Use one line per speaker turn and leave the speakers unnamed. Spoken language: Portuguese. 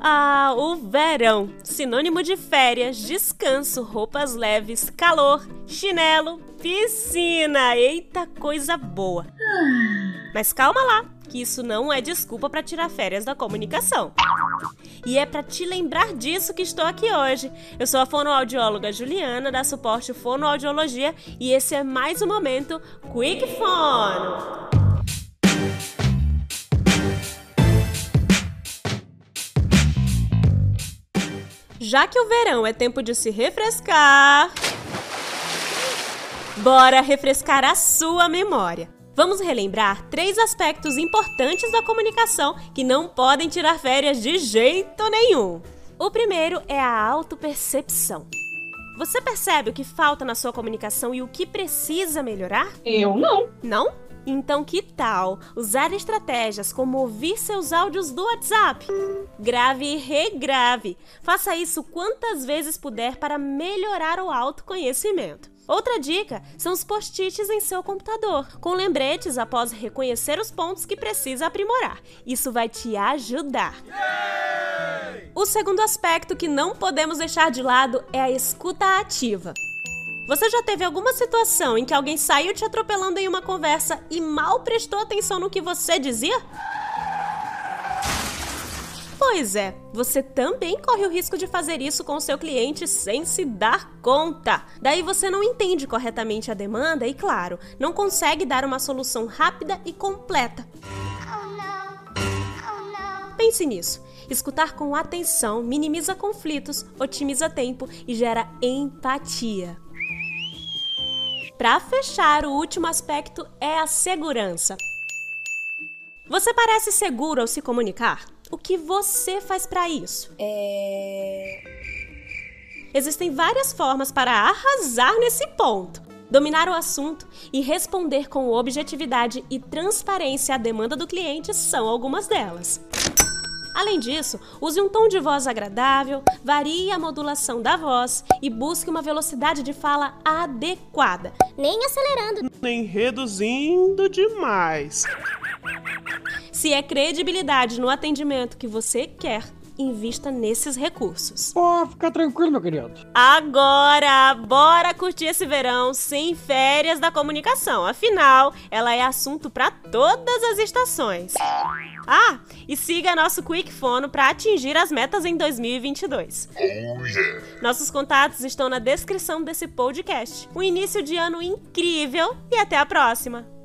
Ah, o verão, sinônimo de férias, descanso, roupas leves, calor, chinelo, piscina. Eita coisa boa. Mas calma lá, que isso não é desculpa para tirar férias da comunicação. E é para te lembrar disso que estou aqui hoje. Eu sou a fonoaudióloga Juliana, da Suporte Fonoaudiologia, e esse é mais um momento Quick Fono. Já que o verão é tempo de se refrescar, bora refrescar a sua memória. Vamos relembrar três aspectos importantes da comunicação que não podem tirar férias de jeito nenhum. O primeiro é a autopercepção. Você percebe o que falta na sua comunicação e o que precisa melhorar?
Eu não.
Não? Então, que tal usar estratégias como ouvir seus áudios do WhatsApp? Grave e regrave. Faça isso quantas vezes puder para melhorar o autoconhecimento. Outra dica são os post-its em seu computador, com lembretes após reconhecer os pontos que precisa aprimorar. Isso vai te ajudar. O segundo aspecto que não podemos deixar de lado é a escuta ativa. Você já teve alguma situação em que alguém saiu te atropelando em uma conversa e mal prestou atenção no que você dizia? Pois é, você também corre o risco de fazer isso com o seu cliente sem se dar conta. Daí você não entende corretamente a demanda e, claro, não consegue dar uma solução rápida e completa. Pense nisso. Escutar com atenção minimiza conflitos, otimiza tempo e gera empatia. Para fechar, o último aspecto é a segurança. Você parece seguro ao se comunicar? O que você faz para isso?
É.
Existem várias formas para arrasar nesse ponto. Dominar o assunto e responder com objetividade e transparência à demanda do cliente são algumas delas. Além disso, use um tom de voz agradável, varie a modulação da voz e busque uma velocidade de fala adequada.
Nem acelerando,
nem reduzindo demais.
Se é credibilidade no atendimento que você quer, invista nesses recursos.
Pô, fica tranquilo, meu querido.
Agora, bora curtir esse verão sem férias da comunicação. Afinal, ela é assunto para todas as estações. Ah, e siga nosso Quick Fono para atingir as metas em 2022. Oh, yeah. Nossos contatos estão na descrição desse podcast. Um início de ano incrível e até a próxima!